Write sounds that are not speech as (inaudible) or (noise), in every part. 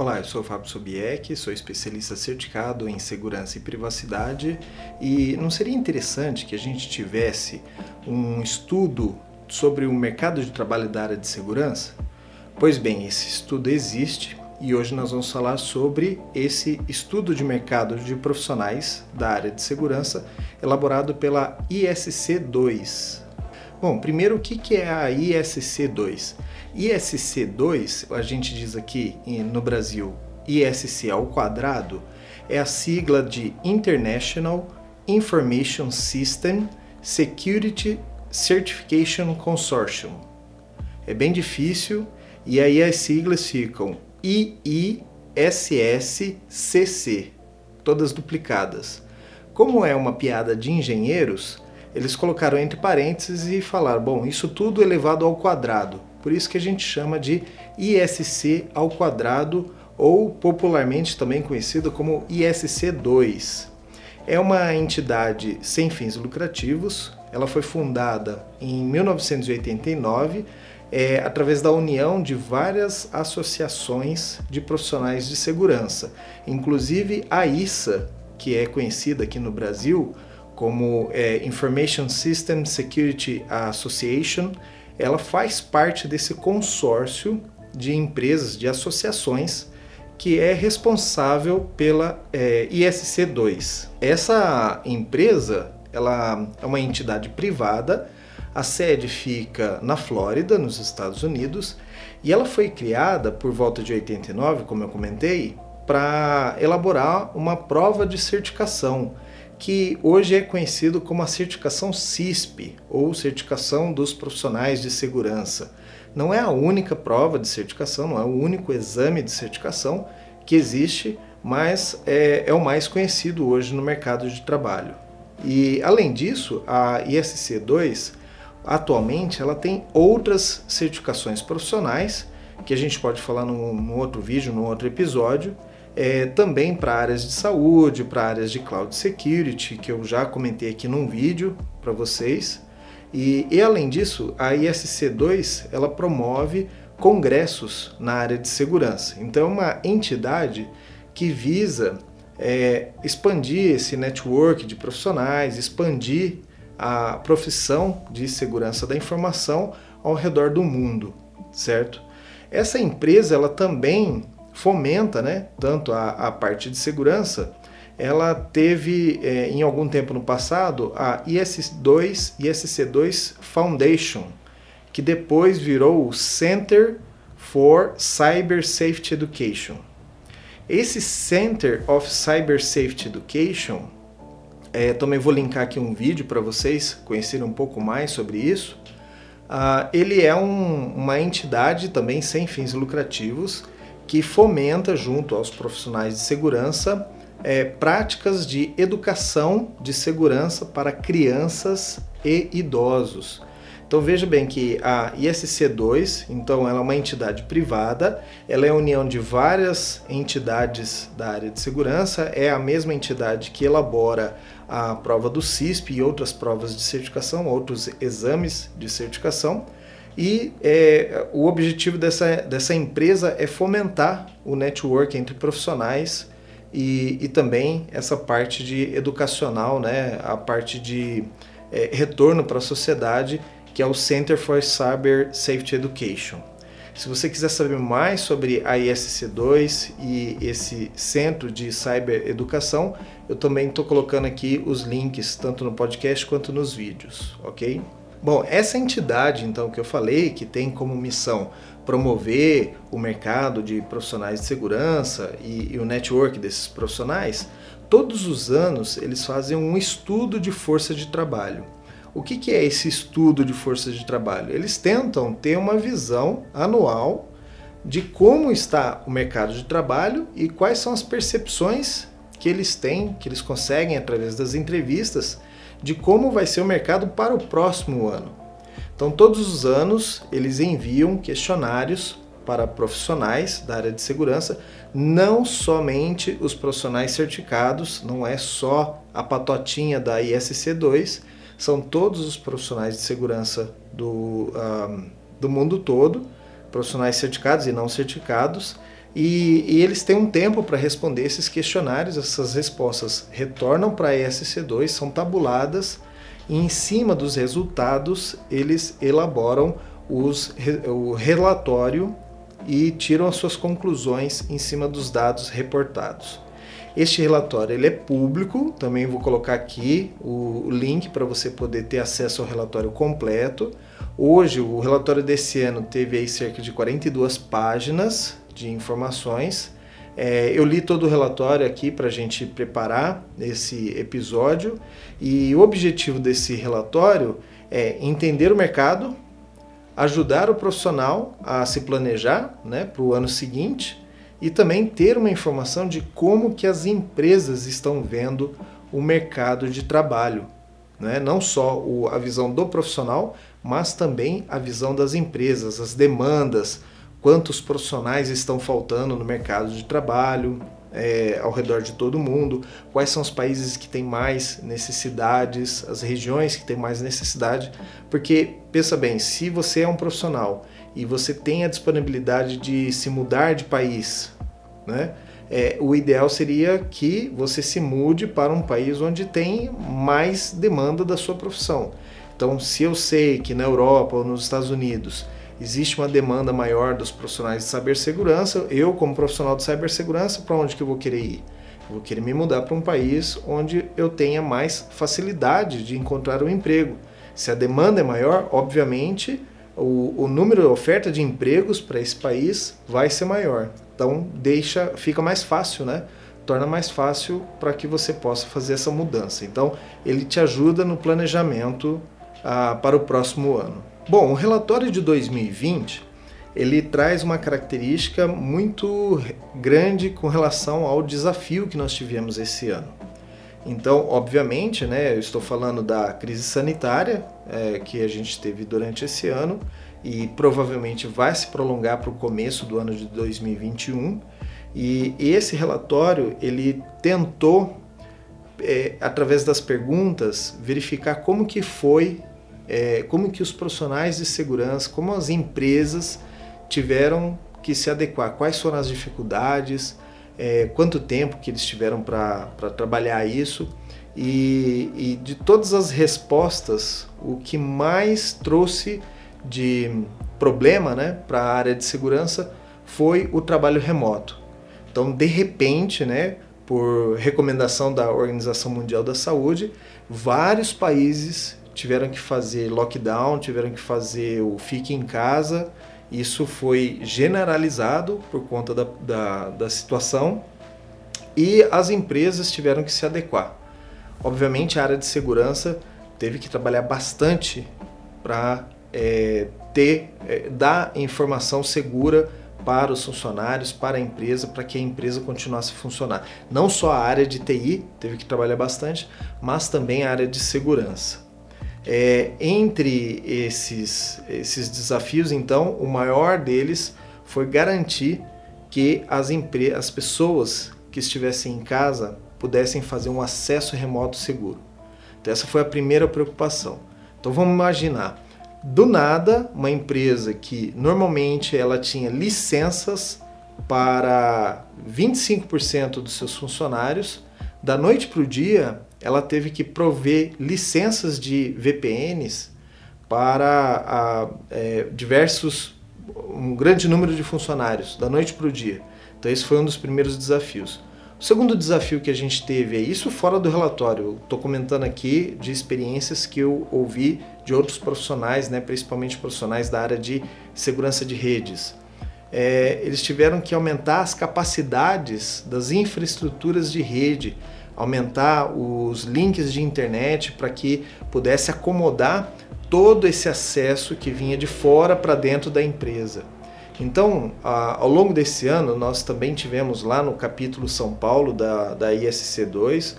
Olá, eu sou Fábio Sobieck, sou especialista certificado em segurança e privacidade e não seria interessante que a gente tivesse um estudo sobre o mercado de trabalho da área de segurança? Pois bem, esse estudo existe e hoje nós vamos falar sobre esse estudo de mercado de profissionais da área de segurança elaborado pela ISC2. Bom, primeiro o que é a ISC2? ISC2, a gente diz aqui no Brasil ISC ao quadrado, é a sigla de International Information System Security Certification Consortium. É bem difícil e aí as siglas ficam IISSCC, todas duplicadas. Como é uma piada de engenheiros, eles colocaram entre parênteses e falaram: bom, isso tudo elevado ao quadrado. Por isso que a gente chama de ISC ao quadrado ou popularmente também conhecido como ISC2. É uma entidade sem fins lucrativos. Ela foi fundada em 1989 é, através da união de várias associações de profissionais de segurança, inclusive a ISA, que é conhecida aqui no Brasil como é, Information System Security Association, ela faz parte desse consórcio de empresas, de associações que é responsável pela é, ISC2. Essa empresa ela é uma entidade privada, a sede fica na Flórida, nos Estados Unidos, e ela foi criada por volta de 89, como eu comentei, para elaborar uma prova de certificação que hoje é conhecido como a certificação CISP, ou certificação dos profissionais de segurança. Não é a única prova de certificação, não é o único exame de certificação que existe, mas é, é o mais conhecido hoje no mercado de trabalho. E além disso, a ISC2 atualmente ela tem outras certificações profissionais que a gente pode falar num, outro vídeo, num outro episódio, é, também para áreas de saúde, para áreas de cloud security, que eu já comentei aqui num vídeo para vocês. E, e, além disso, a ISC2 ela promove congressos na área de segurança. Então, é uma entidade que visa é, expandir esse network de profissionais, expandir a profissão de segurança da informação ao redor do mundo, certo? Essa empresa ela também fomenta né, tanto a, a parte de segurança, ela teve é, em algum tempo no passado a IS2, ISC2 Foundation, que depois virou o Center for Cyber Safety Education. Esse Center of Cyber Safety Education, é, também vou linkar aqui um vídeo para vocês conhecerem um pouco mais sobre isso. Uh, ele é um, uma entidade também sem fins lucrativos que fomenta, junto aos profissionais de segurança, é, práticas de educação de segurança para crianças e idosos. Então veja bem que a ISC2, então ela é uma entidade privada, ela é a união de várias entidades da área de segurança, é a mesma entidade que elabora a prova do CISP e outras provas de certificação, outros exames de certificação. E é, o objetivo dessa, dessa empresa é fomentar o network entre profissionais e, e também essa parte de educacional, né, a parte de é, retorno para a sociedade, que é o Center for Cyber Safety Education. Se você quiser saber mais sobre a ISC2 e esse centro de cyber educação, eu também estou colocando aqui os links tanto no podcast quanto nos vídeos, ok? Bom, essa entidade, então, que eu falei, que tem como missão promover o mercado de profissionais de segurança e, e, o network desses profissionais, todos os anos eles fazem um estudo de força de trabalho. O que, que é esse estudo de força de trabalho? Eles tentam ter uma visão anual de como está o mercado de trabalho e quais são as percepções que eles têm, que eles conseguem através das entrevistas de como vai ser o mercado para o próximo ano. Então, todos os anos, eles enviam questionários para profissionais da área de segurança, não somente os profissionais certificados, não é só a patotinha da ISC2, são todos os profissionais de segurança do, um, do mundo todo, profissionais certificados e não certificados, e, e eles têm um tempo para responder esses questionários, essas respostas retornam para a ISC2, são tabuladas e em cima dos resultados eles elaboram os, o relatório e tiram as suas conclusões em cima dos dados reportados. Este relatório ele é público, também vou colocar aqui o link para você poder ter acesso ao relatório completo. Hoje, o relatório desse ano teve aí cerca de 42 páginas de informações. É, eu li todo o relatório aqui para a gente preparar esse episódio e o objetivo desse relatório é entender o mercado, ajudar o profissional a se planejar né, para o ano seguinte e também ter uma informação de como que as empresas estão vendo o mercado de trabalho. Né? Não só o, a visão do profissional, mas também a visão das empresas, as demandas, quantos profissionais estão faltando no mercado de trabalho é, ao redor de todo o mundo, quais são os países que têm mais necessidades, as regiões que têm mais necessidade, porque pensa bem, se você é um profissional e você tem a disponibilidade de se mudar de país, né? É, o ideal seria que você se mude para um país onde tem mais demanda da sua profissão. Então, se eu sei que na Europa ou nos Estados Unidos existe uma demanda maior dos profissionais de cibersegurança, eu como profissional de cibersegurança, para onde que eu vou querer ir? Eu vou querer me mudar para um país onde eu tenha mais facilidade de encontrar um emprego. Se a demanda é maior, obviamente, o, o número de oferta de empregos para esse país vai ser maior. Então deixa, fica mais fácil, né? Torna mais fácil para que você possa fazer essa mudança. Então ele te ajuda no planejamento ah, para o próximo ano. Bom, o relatório de 2020 ele traz uma característica muito grande com relação ao desafio que nós tivemos esse ano. Então, obviamente, né, eu estou falando da crise sanitária é, que a gente teve durante esse ano e provavelmente vai se prolongar para o começo do ano de 2021. E esse relatório ele tentou, é, através das perguntas, verificar como que foi é, como que os profissionais de segurança, como as empresas tiveram que se adequar, quais foram as dificuldades, é, quanto tempo que eles tiveram para trabalhar isso? E, e, de todas as respostas, o que mais trouxe de problema né, para a área de segurança foi o trabalho remoto. Então, de repente, né, por recomendação da Organização Mundial da Saúde, vários países tiveram que fazer lockdown, tiveram que fazer o fique em casa. Isso foi generalizado por conta da, da, da situação e as empresas tiveram que se adequar. Obviamente, a área de segurança teve que trabalhar bastante para é, ter, é, dar informação segura para os funcionários, para a empresa, para que a empresa continuasse a funcionar. Não só a área de TI teve que trabalhar bastante, mas também a área de segurança. É, entre esses, esses desafios, então, o maior deles foi garantir que as, as pessoas que estivessem em casa pudessem fazer um acesso remoto seguro. Então, essa foi a primeira preocupação. Então, vamos imaginar, do nada, uma empresa que normalmente ela tinha licenças para 25% dos seus funcionários, da noite para o dia, ela teve que prover licenças de VPNs para a, é, diversos, um grande número de funcionários, da noite para o dia. Então, esse foi um dos primeiros desafios. O segundo desafio que a gente teve é isso fora do relatório. Estou comentando aqui de experiências que eu ouvi de outros profissionais, né, principalmente profissionais da área de segurança de redes. É, eles tiveram que aumentar as capacidades das infraestruturas de rede aumentar os links de internet para que pudesse acomodar todo esse acesso que vinha de fora para dentro da empresa. Então, ao longo desse ano, nós também tivemos lá no capítulo São Paulo da, da ISC2,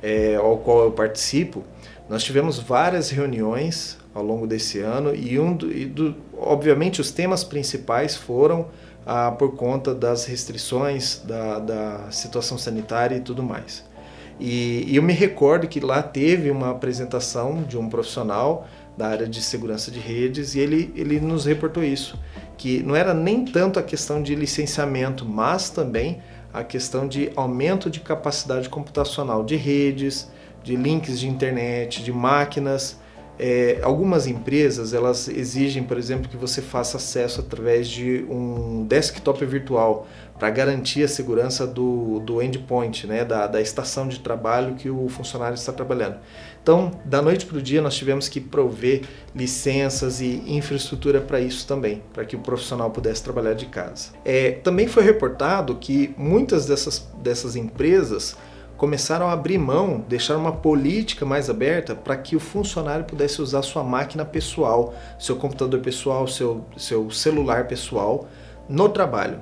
é, ao qual eu participo, Nós tivemos várias reuniões ao longo desse ano e, um do, e do, obviamente os temas principais foram ah, por conta das restrições da, da situação sanitária e tudo mais. E, e, eu me recordo que lá teve uma apresentação de um profissional da área de segurança de redes e ele, ele nos reportou isso, que não era nem tanto a questão de licenciamento, mas também a questão de aumento de capacidade computacional de redes, de links de internet, de máquinas. É, algumas empresas elas exigem, por exemplo, que você faça acesso através de um desktop virtual para garantir a segurança do, do endpoint, né, da, da estação de trabalho que o funcionário está trabalhando. Então, da noite para o dia, nós tivemos que prover licenças e infraestrutura para isso também, para que o profissional pudesse trabalhar de casa. É, também foi reportado que muitas dessas, dessas empresas começaram a abrir mão, deixar uma política mais aberta para que o funcionário pudesse usar sua máquina pessoal, seu computador pessoal, seu, seu celular pessoal no trabalho.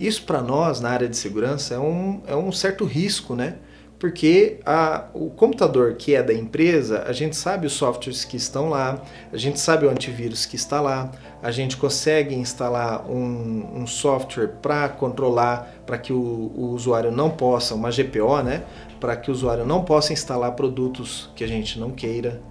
Isso para nós na área de segurança é um, é um certo risco, né? Porque a, o computador que é da empresa, a gente sabe os softwares que estão lá, a gente sabe o antivírus que está lá, a gente consegue instalar um, um software para controlar, para que o, o, usuário não possa, uma GPO, né, para que o usuário não possa instalar produtos que a gente não queira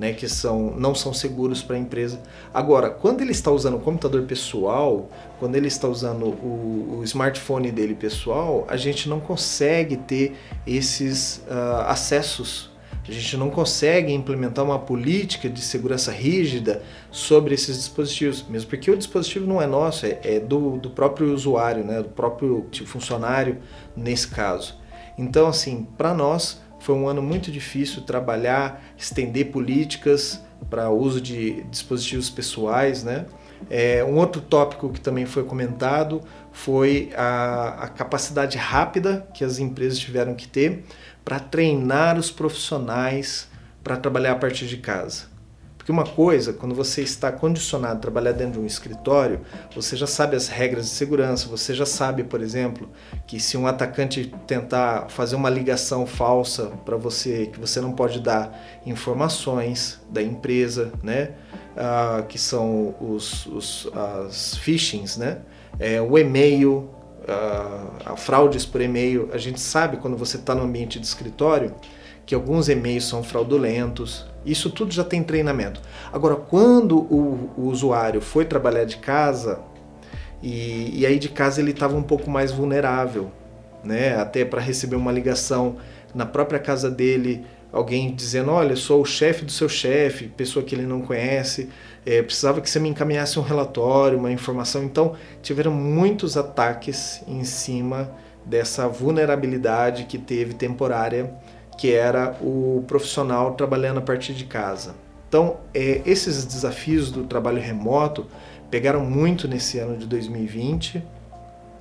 né, que são, não são seguros para a empresa. Agora, quando ele está usando o computador pessoal, quando ele está usando o, o smartphone dele pessoal, a gente não consegue ter esses uh, acessos. A gente não consegue implementar uma política de segurança rígida sobre esses dispositivos, mesmo porque o dispositivo não é nosso, é, é do, do próprio usuário, né, do próprio funcionário nesse caso. Então, assim, para nós, foi um ano muito difícil trabalhar, estender políticas para uso de dispositivos pessoais, né? É, um outro tópico que também foi comentado foi a, a capacidade rápida que as empresas tiveram que ter para treinar os profissionais para trabalhar a partir de casa. Porque uma coisa, quando você está condicionado a trabalhar dentro de um escritório, você já sabe as regras de segurança, você já sabe, por exemplo, que se um atacante tentar fazer uma ligação falsa para você, que você não pode dar informações da empresa, né? Ah, que são os, os as phishings, né? É, o e-mail, ah, fraudes por e-mail. A gente sabe quando você está no ambiente de escritório que alguns e-mails são fraudulentos, isso tudo já tem treinamento. Agora, quando o, o usuário foi trabalhar de casa, e, e aí de casa ele estava um pouco mais vulnerável, né? até para receber uma ligação na própria casa dele, alguém dizendo: Olha, sou o chefe do seu chefe, pessoa que ele não conhece, é, precisava que você me encaminhasse um relatório, uma informação. Então, tiveram muitos ataques em cima dessa vulnerabilidade que teve temporária que era o profissional trabalhando a partir de casa. Então, é, esses desafios do trabalho remoto pegaram muito nesse ano de 2020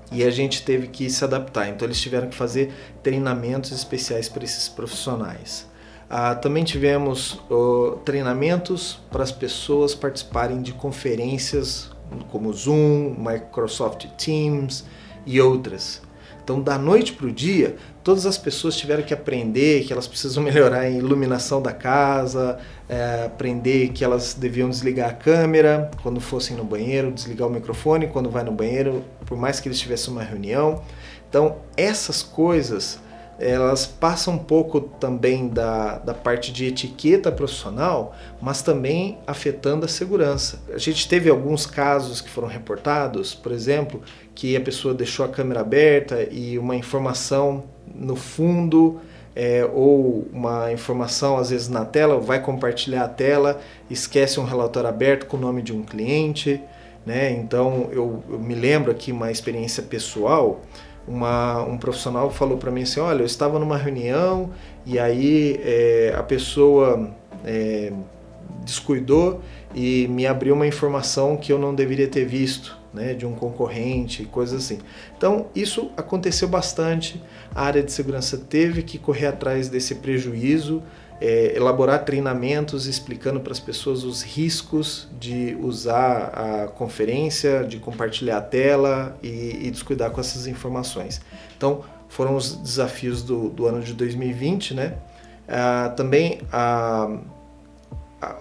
e a gente teve que se adaptar. Então, eles tiveram que fazer treinamentos especiais para esses profissionais. Ah, também tivemos oh, treinamentos para as pessoas participarem de conferências como Zoom, Microsoft Teams e outras. Então, da noite para o dia, todas as pessoas tiveram que aprender que elas precisam (laughs) melhorar a iluminação da casa, é, aprender que elas deviam desligar a câmera quando fossem no banheiro, desligar o microfone quando vai no banheiro, por mais que eles tivessem uma reunião. Então, essas coisas elas passam um pouco também da, da parte de etiqueta profissional, mas também afetando a segurança. A gente teve alguns casos que foram reportados, por exemplo, que a pessoa deixou a câmera aberta e uma informação no fundo é, ou uma informação às vezes na tela, vai compartilhar a tela, esquece um relatório aberto com o nome de um cliente. Né? Então eu, eu me lembro aqui uma experiência pessoal uma, um profissional falou para mim assim, olha, eu estava numa reunião e aí é, a pessoa é, descuidou e me abriu uma informação que eu não deveria ter visto, né, de um concorrente, coisas assim. Então isso aconteceu bastante. A área de segurança teve que correr atrás desse prejuízo é, elaborar treinamentos explicando para as pessoas os riscos de usar a conferência, de compartilhar a tela e, e descuidar com essas informações. Então, foram os desafios do, do ano de 2020, né? Ah, também ah,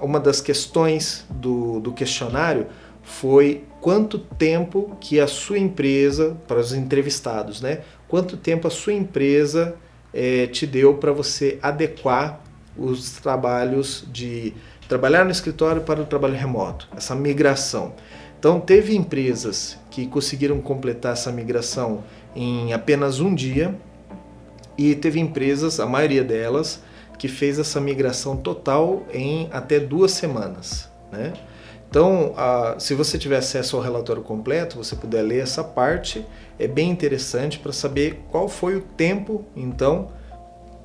uma das questões do, do questionário foi quanto tempo que a sua empresa, para os entrevistados, né? Quanto tempo a sua empresa é, te deu para você adequar os trabalhos de trabalhar no escritório para o trabalho remoto, essa migração. Então, teve empresas que conseguiram completar essa migração em apenas um dia, e teve empresas, a maioria delas, que fez essa migração total em até duas semanas. Né? Então, se você tiver acesso ao relatório completo, você puder ler essa parte, é bem interessante para saber qual foi o tempo, então,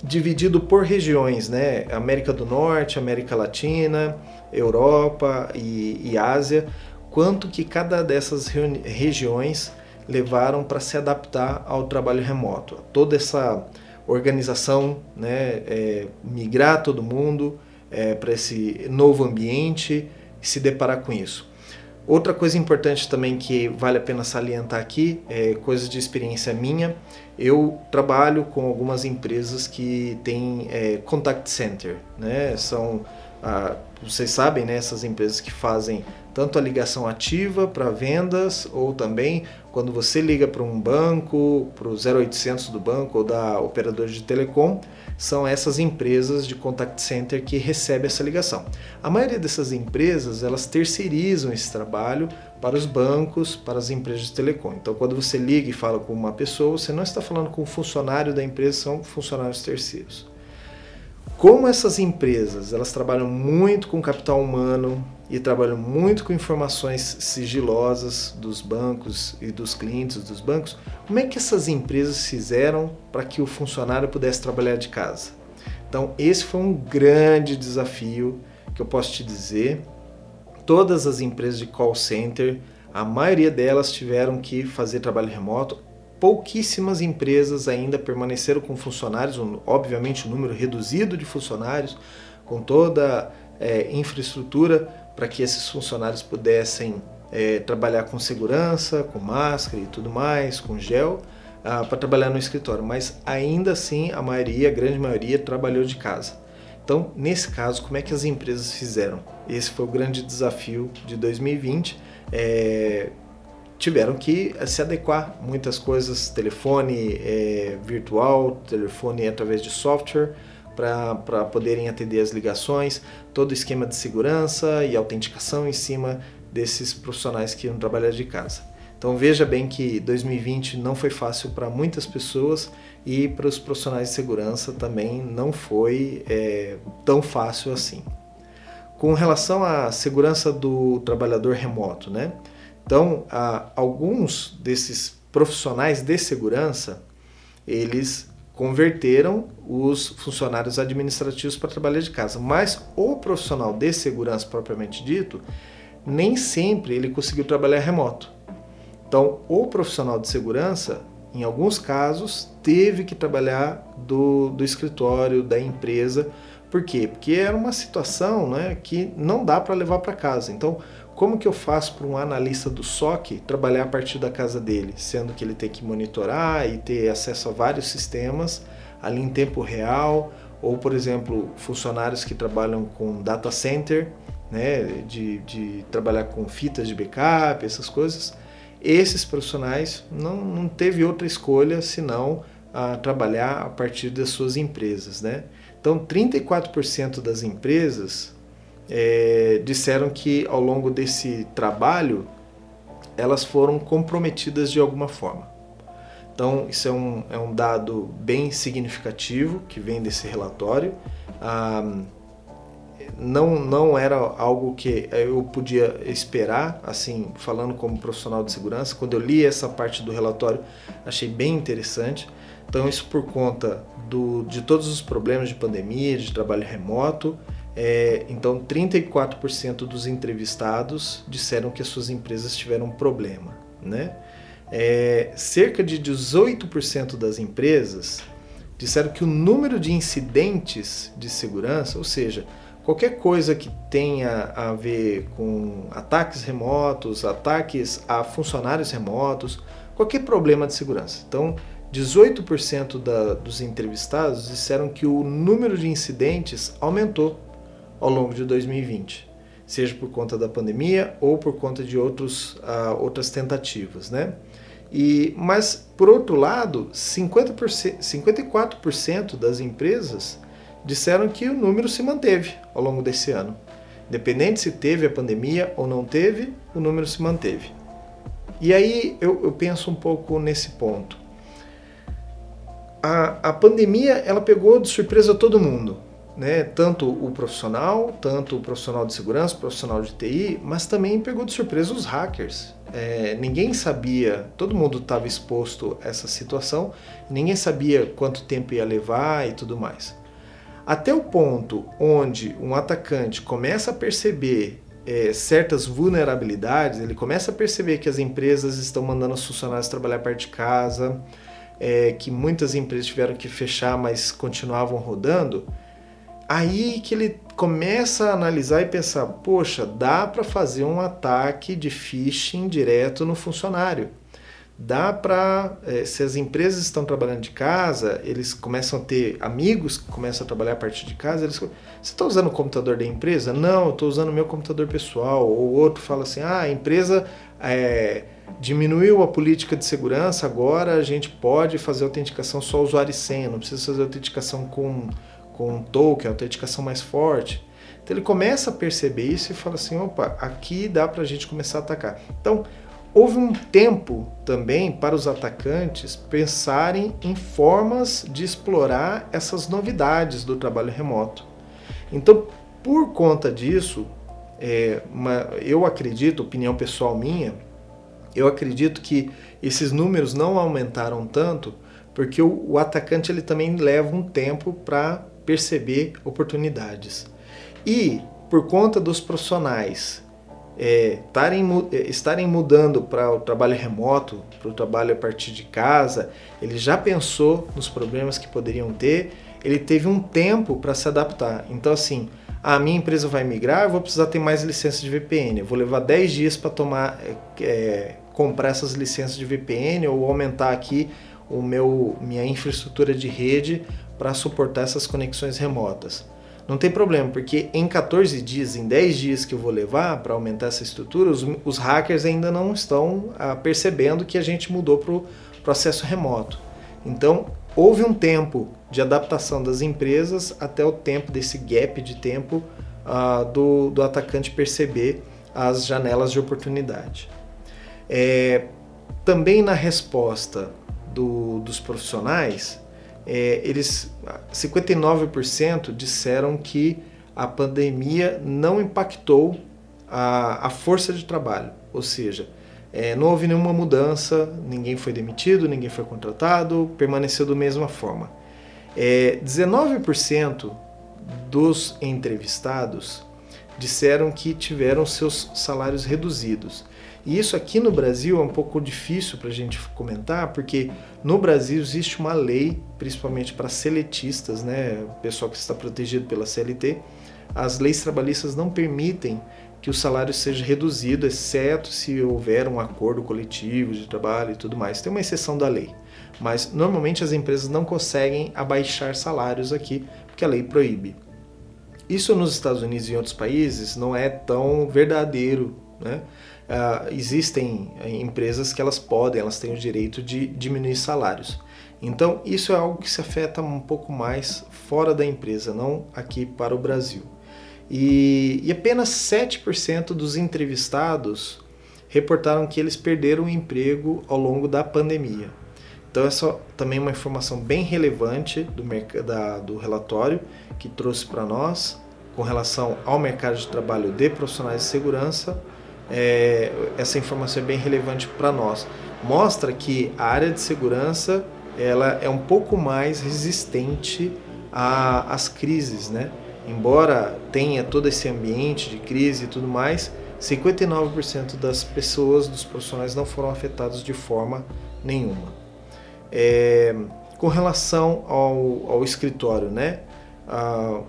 dividido por regiões, né? América do Norte, América Latina, Europa e, e Ásia, quanto que cada dessas regiões levaram para se adaptar ao trabalho remoto. Toda essa organização, né, é, migrar todo mundo é, para esse novo ambiente se deparar com isso. Outra coisa importante também que vale a pena salientar aqui, é coisa de experiência minha, eu trabalho com algumas empresas que têm é, contact center, né? São, ah, vocês sabem, né? Essas empresas que fazem tanto a ligação ativa para vendas ou também quando você liga para um banco, para o 0800 do banco ou da operadora de telecom, são essas empresas de contact center que recebem essa ligação. A maioria dessas empresas, elas terceirizam esse trabalho para os bancos, para as empresas de telecom. Então, quando você liga e fala com uma pessoa, você não está falando com um funcionário da empresa, são funcionários terceiros. Como essas empresas, elas trabalham muito com capital humano, e trabalham muito com informações sigilosas dos bancos e dos clientes dos bancos. Como é que essas empresas fizeram para que o funcionário pudesse trabalhar de casa? Então, esse foi um grande desafio que eu posso te dizer. Todas as empresas de call center, a maioria delas tiveram que fazer trabalho remoto. Pouquíssimas empresas ainda permaneceram com funcionários, obviamente um número reduzido de funcionários, com toda é, infraestrutura para que esses funcionários pudessem é, trabalhar com segurança, com máscara e tudo mais, com gel, ah, para trabalhar no escritório. Mas ainda assim, a maioria, a grande maioria, trabalhou de casa. Então, nesse caso, como é que as empresas fizeram? Esse foi o grande desafio de 2020. É, tiveram que se adequar muitas coisas, telefone é, virtual, telefone através de software, para poderem atender as ligações, todo o esquema de segurança e autenticação em cima desses profissionais que iam trabalhar de casa. Então veja bem que 2020 não foi fácil para muitas pessoas e para os profissionais de segurança também não foi é, tão fácil assim. Com relação à segurança do trabalhador remoto, né? Então, alguns desses profissionais de segurança, eles converteram os funcionários administrativos para trabalhar de casa. Mas o profissional de segurança propriamente dito, nem sempre ele conseguiu trabalhar remoto. Então, o profissional de segurança, em alguns casos, teve que trabalhar do, do escritório, da empresa. Por quê? Porque era uma situação né, que não dá para levar para casa. Então, como que eu faço para um analista do SOC trabalhar a partir da casa dele, sendo que ele tem que monitorar e ter acesso a vários sistemas ali em tempo real, ou por exemplo, funcionários que trabalham com data center, né, de, de trabalhar com fitas de backup, essas coisas. Esses profissionais não, não teve outra escolha senão a trabalhar a partir das suas empresas, né? Então, 34% das empresas é, disseram que ao longo desse trabalho elas foram comprometidas de alguma forma. Então, isso é um, é um dado bem significativo que vem desse relatório. Ah, não, não era algo que eu podia esperar, assim, falando como profissional de segurança. Quando eu li essa parte do relatório, achei bem interessante. Então, isso por conta do, de todos os problemas de pandemia, de trabalho remoto, é, então, 34% dos entrevistados disseram que as suas empresas tiveram problema. Né? É, cerca de 18% das empresas disseram que o número de incidentes de segurança, ou seja, qualquer coisa que tenha a ver com ataques remotos, ataques a funcionários remotos, qualquer problema de segurança. Então, 18% da, dos entrevistados disseram que o número de incidentes aumentou ao longo de 2020, seja por conta da pandemia ou por conta de outros, uh, outras tentativas, né? E, mas, por outro lado, 50%, 54% das empresas disseram que o número se manteve ao longo desse ano. Independente se teve a pandemia ou não teve, o número se manteve. E aí eu, eu penso um pouco nesse ponto. A, a pandemia ela pegou de surpresa todo mundo, né? tanto o profissional, tanto o profissional de segurança, o profissional de TI, mas também pegou de surpresa os hackers. É, ninguém sabia, todo mundo estava exposto a essa situação, ninguém sabia quanto tempo ia levar e tudo mais. Até o ponto onde um atacante começa a perceber é, certas vulnerabilidades, ele começa a perceber que as empresas estão mandando os funcionários trabalhar perto de casa, é, que muitas empresas tiveram que fechar, mas continuavam rodando, aí que ele começa a analisar e pensar: poxa, dá para fazer um ataque de phishing direto no funcionário dá para, é, se as empresas estão trabalhando de casa, eles começam a ter amigos que começam a trabalhar a partir de casa, eles, você está usando o computador da empresa? Não, eu estou usando o meu computador pessoal. Ou outro fala assim, ah, a empresa é, diminuiu a política de segurança, agora a gente pode fazer autenticação só usuário e senha, não precisa fazer autenticação com, com token, autenticação mais forte. Então ele começa a perceber isso e fala assim, opa, aqui dá para a gente começar a atacar. Então, Houve um tempo também para os atacantes pensarem em formas de explorar essas novidades do trabalho remoto. Então, por conta disso, é, uma, eu acredito, opinião pessoal minha, eu acredito que esses números não aumentaram tanto porque o, o atacante ele também leva um tempo para perceber oportunidades. E por conta dos profissionais é, tarem, é, estarem mudando para o trabalho remoto, para o trabalho a partir de casa, ele já pensou nos problemas que poderiam ter, ele teve um tempo para se adaptar. Então, assim, a minha empresa vai migrar, eu vou precisar ter mais licenças de VPN. Eu vou levar 10 dias para tomar, é, é, comprar essas licenças de VPN ou aumentar aqui o meu, minha infraestrutura de rede para suportar essas conexões remotas. Não tem problema, porque em 14 dias, em 10 dias que eu vou levar para aumentar essa estrutura, os, os, hackers ainda não estão ah, percebendo que a gente mudou para o processo remoto. Então, houve um tempo de adaptação das empresas até o tempo desse gap de tempo ah, do, do atacante perceber as janelas de oportunidade. É, também na resposta do, dos profissionais, é, eles 59% disseram que a pandemia não impactou a, a força de trabalho, ou seja, é, não houve nenhuma mudança, ninguém foi demitido, ninguém foi contratado, permaneceu da mesma forma. É, 19% dos entrevistados disseram que tiveram seus salários reduzidos. E isso aqui no Brasil é um pouco difícil para a gente comentar, porque no Brasil existe uma lei, principalmente para seletistas, né, o pessoal que está protegido pela CLT, as leis trabalhistas não permitem que o salário seja reduzido, exceto se houver um acordo coletivo de trabalho e tudo mais. Tem uma exceção da lei, mas normalmente as empresas não conseguem abaixar salários aqui, porque a lei proíbe. Isso nos Estados Unidos e em outros países não é tão verdadeiro, né? Uh, existem eh, empresas que elas podem, elas têm o direito de diminuir salários. Então isso é algo que se afeta um pouco mais fora da empresa, não aqui para o Brasil. E, e apenas 7% dos entrevistados reportaram que eles perderam o emprego ao longo da pandemia. Então essa também é uma informação bem relevante do, da, do relatório que trouxe para nós com relação ao mercado de trabalho de profissionais de segurança é, essa informação é bem relevante para nós. Mostra que a área de segurança ela é um pouco mais resistente às crises, né? Embora tenha todo esse ambiente de crise e tudo mais, 59% das pessoas, dos profissionais, não foram afetados de forma nenhuma. É, com relação ao, ao escritório, né? Ah,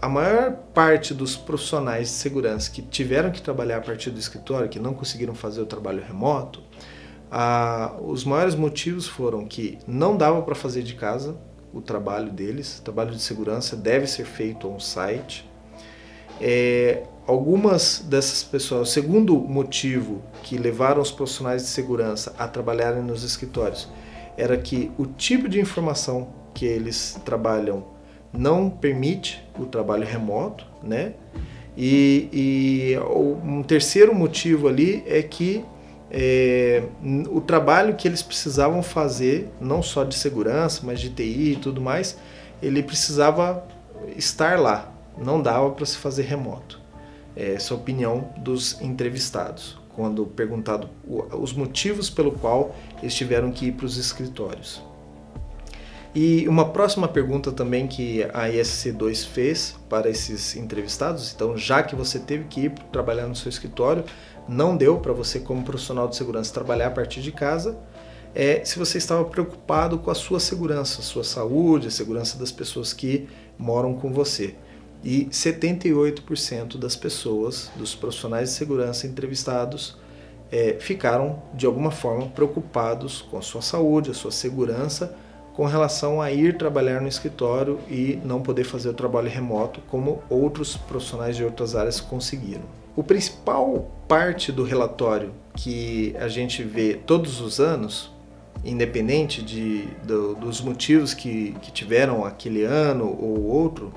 a maior parte dos profissionais de segurança que tiveram que trabalhar a partir do escritório, que não conseguiram fazer o trabalho remoto, Ah, os maiores motivos foram que não dava para fazer de casa o trabalho deles, o trabalho de segurança deve ser feito on-site. É, algumas dessas pessoas, o segundo motivo que levaram os profissionais de segurança a trabalharem nos escritórios era que o tipo de informação que eles trabalham não permite o trabalho remoto, né? E, e um terceiro motivo ali é que é, o trabalho que eles precisavam fazer, não só de segurança, mas de TI e tudo mais, ele precisava estar lá, não dava para se fazer remoto. É, essa é a opinião dos entrevistados, quando perguntado os motivos pelo qual eles tiveram que ir para os escritórios. E uma próxima pergunta também que a ISC2 fez para esses entrevistados, então já que você teve que ir trabalhar no seu escritório, não deu para você como profissional de segurança trabalhar a partir de casa, é se você estava preocupado com a sua segurança, sua saúde, a segurança das pessoas que moram com você. E 78% das pessoas, dos profissionais de segurança entrevistados, é, ficaram de alguma forma preocupados com a sua saúde, a sua segurança, com relação a ir trabalhar no escritório e não poder fazer o trabalho remoto como outros profissionais de outras áreas conseguiram. O principal parte do relatório que a gente vê todos os anos, independente de, do, dos motivos que, que tiveram aquele ano ou outro,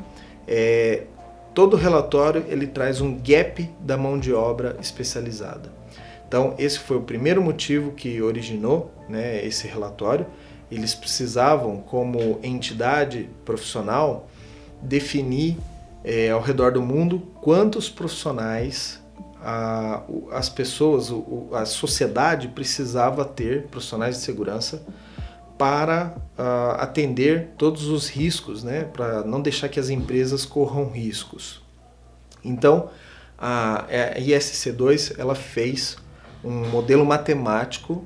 é, todo relatório ele traz um gap da mão de obra especializada. Então esse foi o primeiro motivo que originou né, esse relatório. Eles precisavam, como entidade profissional, definir é, ao redor do mundo quantos profissionais a, as pessoas, a sociedade precisava ter profissionais de segurança para uh, atender todos os riscos, né, para não deixar que as empresas corram riscos. Então, a, a ISC2 ela fez um modelo matemático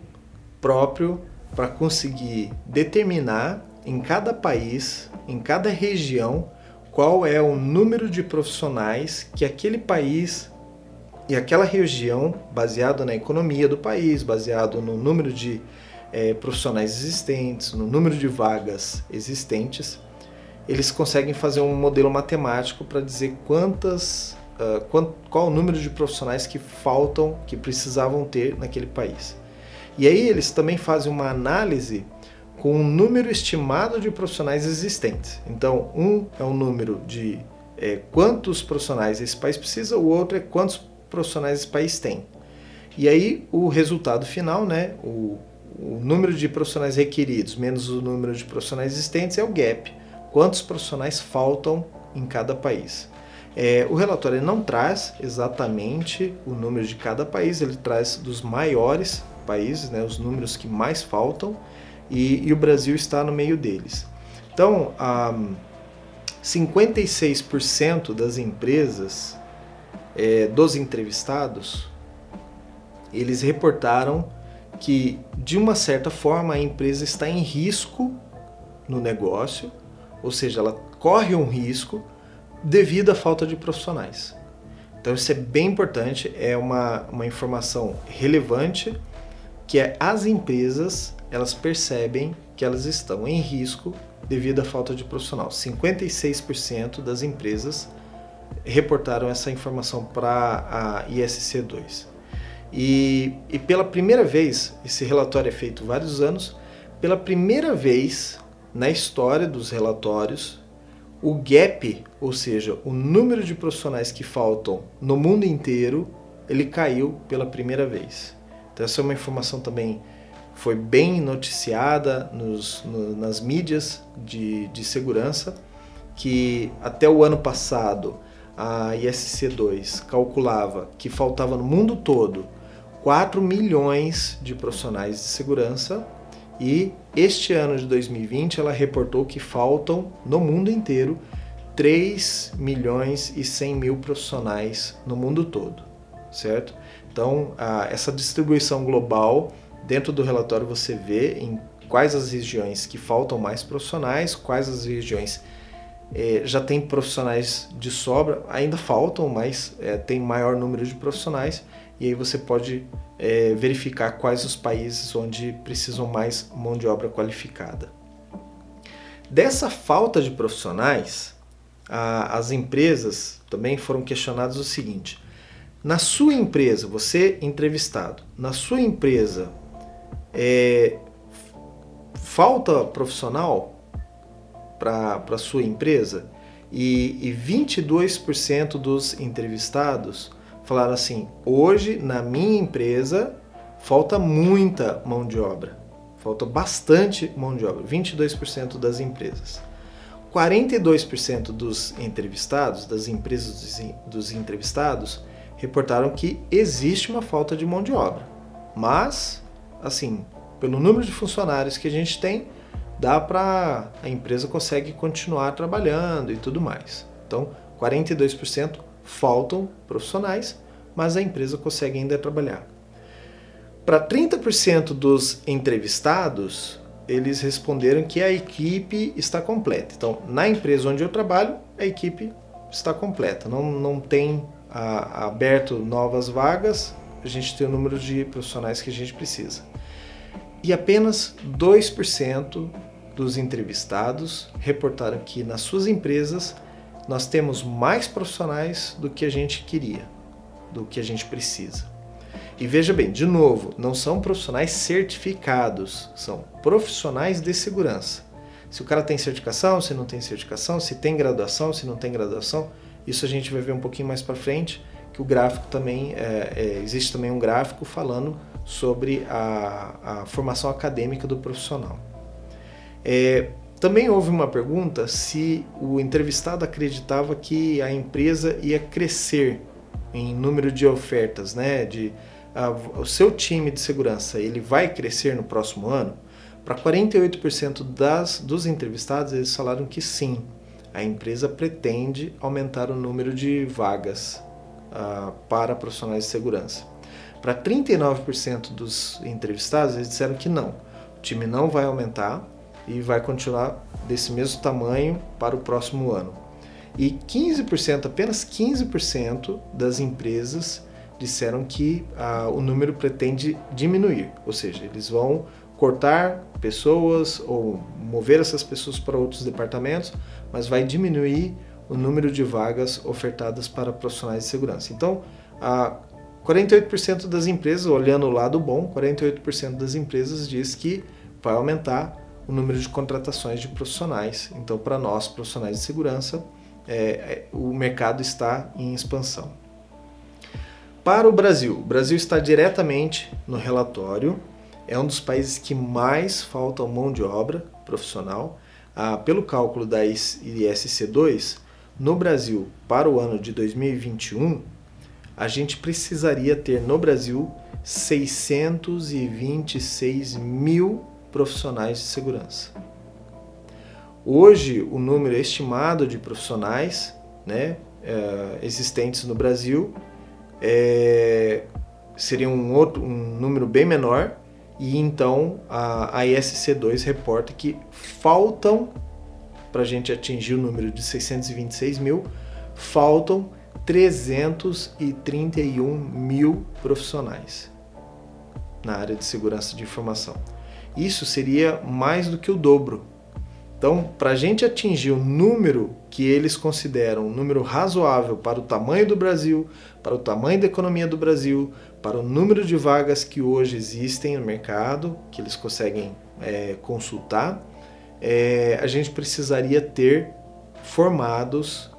próprio para conseguir determinar em cada país, em cada região, qual é o número de profissionais que aquele país e aquela região, baseado na economia do país, baseado no número de é, profissionais existentes, no número de vagas existentes, eles conseguem fazer um modelo matemático para dizer quantas, uh, qual, qual o número de profissionais que faltam, que precisavam ter naquele país. E aí eles também fazem uma análise com um número estimado de profissionais existentes. Então, um é o número de é, quantos profissionais esse país precisa, o outro é quantos profissionais esse país tem. E aí o resultado final, né, o, o número de profissionais requeridos menos o número de profissionais existentes é o gap. Quantos profissionais faltam em cada país? É, o relatório não traz exatamente o número de cada país, ele traz dos maiores países, né, os números que mais faltam, e, e o Brasil está no meio deles. Então, um, 56% das empresas é, dos entrevistados eles reportaram que de uma certa forma a empresa está em risco no negócio, ou seja, ela corre um risco devido à falta de profissionais. Então isso é bem importante, é uma, uma informação relevante que é as empresas elas percebem que elas estão em risco devido à falta de profissional. 56% das empresas reportaram essa informação para a ISC2. E, e, pela primeira vez, esse relatório é feito vários anos, pela primeira vez na história dos relatórios, o gap, ou seja, o número de profissionais que faltam no mundo inteiro, ele caiu pela primeira vez. Então essa é uma informação também foi bem noticiada nos, no, nas mídias de, de segurança, que até o ano passado a ISC2 calculava que faltava no mundo todo 4 milhões de profissionais de segurança e este ano de 2020 ela reportou que faltam no mundo inteiro 3 milhões e 100 mil profissionais no mundo todo, certo? Então, a, essa distribuição global, dentro do relatório você vê em quais as regiões que faltam mais profissionais, quais as regiões é, já tem profissionais de sobra, ainda faltam, mas é, tem maior número de profissionais e aí você pode é, verificar quais os países onde precisam mais mão de obra qualificada. Dessa falta de profissionais, a, as empresas também foram questionadas o seguinte: na sua empresa, você entrevistado, na sua empresa é, falta profissional? para sua empresa e, e 22% dos entrevistados falaram assim: hoje na minha empresa falta muita mão de obra, falta bastante mão de obra, 22% das empresas. 42% dos entrevistados, das empresas dos entrevistados, reportaram que existe uma falta de mão de obra. Mas, assim, pelo número de funcionários que a gente tem, dá para a empresa consegue continuar trabalhando e tudo mais. Então, 42% faltam profissionais, mas a empresa consegue ainda trabalhar. Para 30% dos entrevistados, eles responderam que a equipe está completa. Então, na empresa onde eu trabalho, a equipe está completa. Não, não tem a, aberto novas vagas, a gente tem o número de profissionais que a gente precisa e apenas 2% dos entrevistados reportaram que nas suas empresas nós temos mais profissionais do que a gente queria, do que a gente precisa. E veja bem, de novo, não são profissionais certificados, são profissionais de segurança. Se o cara tem certificação, se não tem certificação, se tem graduação, se não tem graduação, isso a gente vai ver um pouquinho mais para frente, que o gráfico também, é, é, existe também um gráfico falando sobre a, a formação acadêmica do profissional. É, também houve uma pergunta se o entrevistado acreditava que a empresa ia crescer em número de ofertas, né? De a, o seu time de segurança ele vai crescer no próximo ano? Para 48% das, dos entrevistados eles falaram que sim, a empresa pretende aumentar o número de vagas uh, para profissionais de segurança. Para 39% dos entrevistados, eles disseram que não. O time não vai aumentar e vai continuar desse mesmo tamanho para o próximo ano. E 15%, apenas 15% das empresas disseram que ah, o número pretende diminuir, ou seja, eles vão cortar pessoas ou mover essas pessoas para outros departamentos, mas vai diminuir o número de vagas ofertadas para profissionais de segurança. Então, a 48% das empresas, olhando o lado bom, 48% das empresas diz que vai aumentar o número de contratações de profissionais. Então, para nós, profissionais de segurança, é, é, o mercado está em expansão. Para o Brasil, o Brasil está diretamente no relatório, é um dos países que mais falta mão de obra profissional. Ah, pelo cálculo da ISC2, no Brasil, para o ano de 2021, a gente precisaria ter no Brasil 626 mil profissionais de segurança. Hoje, o número estimado de profissionais né, é, existentes no Brasil é, seria um, outro, um número bem menor, e então a, a ISC2 reporta que faltam, para a gente atingir o número de 626 mil, faltam 331 mil profissionais na área de segurança de informação. Isso seria mais do que o dobro. Então, para a gente atingir o número que eles consideram um número razoável para o tamanho do Brasil, para o tamanho da economia do Brasil, para o número de vagas que hoje existem no mercado, que eles conseguem é, consultar, é, a gente precisaria ter formados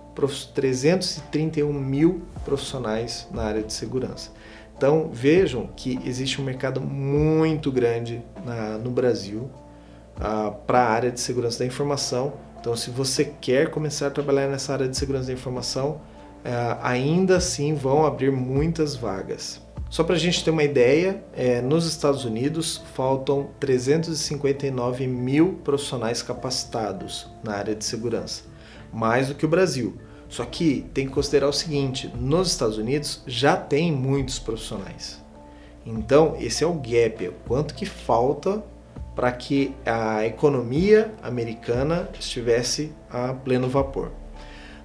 331 mil profissionais na área de segurança. Então vejam que existe um mercado muito grande na, no Brasil para a área de segurança da informação. Então, se você quer começar a trabalhar nessa área de segurança da informação, uh, ainda assim vão abrir muitas vagas. Só para a gente ter uma ideia, é, nos Estados Unidos faltam 359 mil profissionais capacitados na área de segurança, mais do que o Brasil. Só que tem que considerar o seguinte: nos Estados Unidos já tem muitos profissionais. Então, esse é o gap, é o quanto que falta para que a economia americana estivesse a pleno vapor.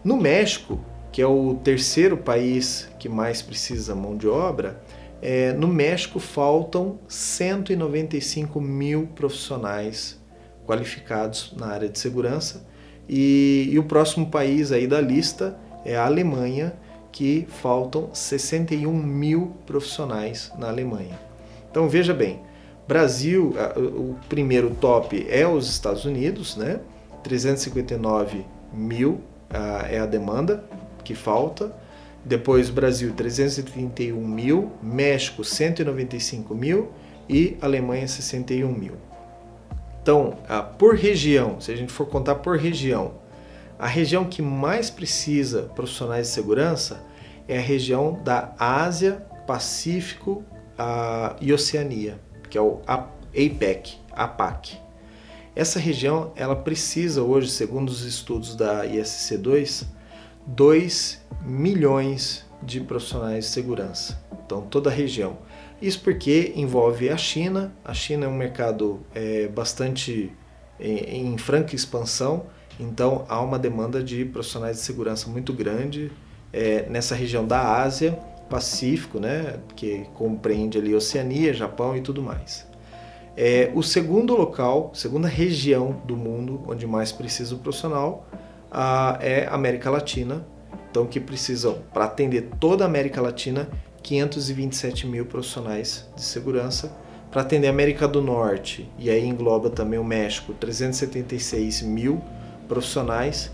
No México, que é o terceiro país que mais precisa mão de obra, é, no México faltam 195 mil profissionais qualificados na área de segurança e, e o próximo país aí da lista é a Alemanha, que faltam 61 mil profissionais na Alemanha. Então veja bem, Brasil, o primeiro top é os Estados Unidos, né? 359 mil é a demanda que falta. Depois Brasil 331 mil, México 195 mil e Alemanha 61 mil. Então, por região, se a gente for contar por região, a região que mais precisa profissionais de segurança é a região da Ásia, Pacífico e Oceania, que é o APEC, APAC. Essa região ela precisa hoje, segundo os estudos da ISC2, 2 milhões de profissionais de segurança. Então, toda a região. Isso porque envolve a China. A China é um mercado é, bastante em, em franca expansão, então há uma demanda de profissionais de segurança muito grande é, nessa região da Ásia, Pacífico, né, que compreende ali Oceania, Japão e tudo mais. É, o segundo local, segunda região do mundo onde mais precisa o profissional a, é América Latina. Então, que precisam, para atender toda a América Latina, 527 mil profissionais de segurança. Para atender a América do Norte, e aí engloba também o México, 376 mil profissionais.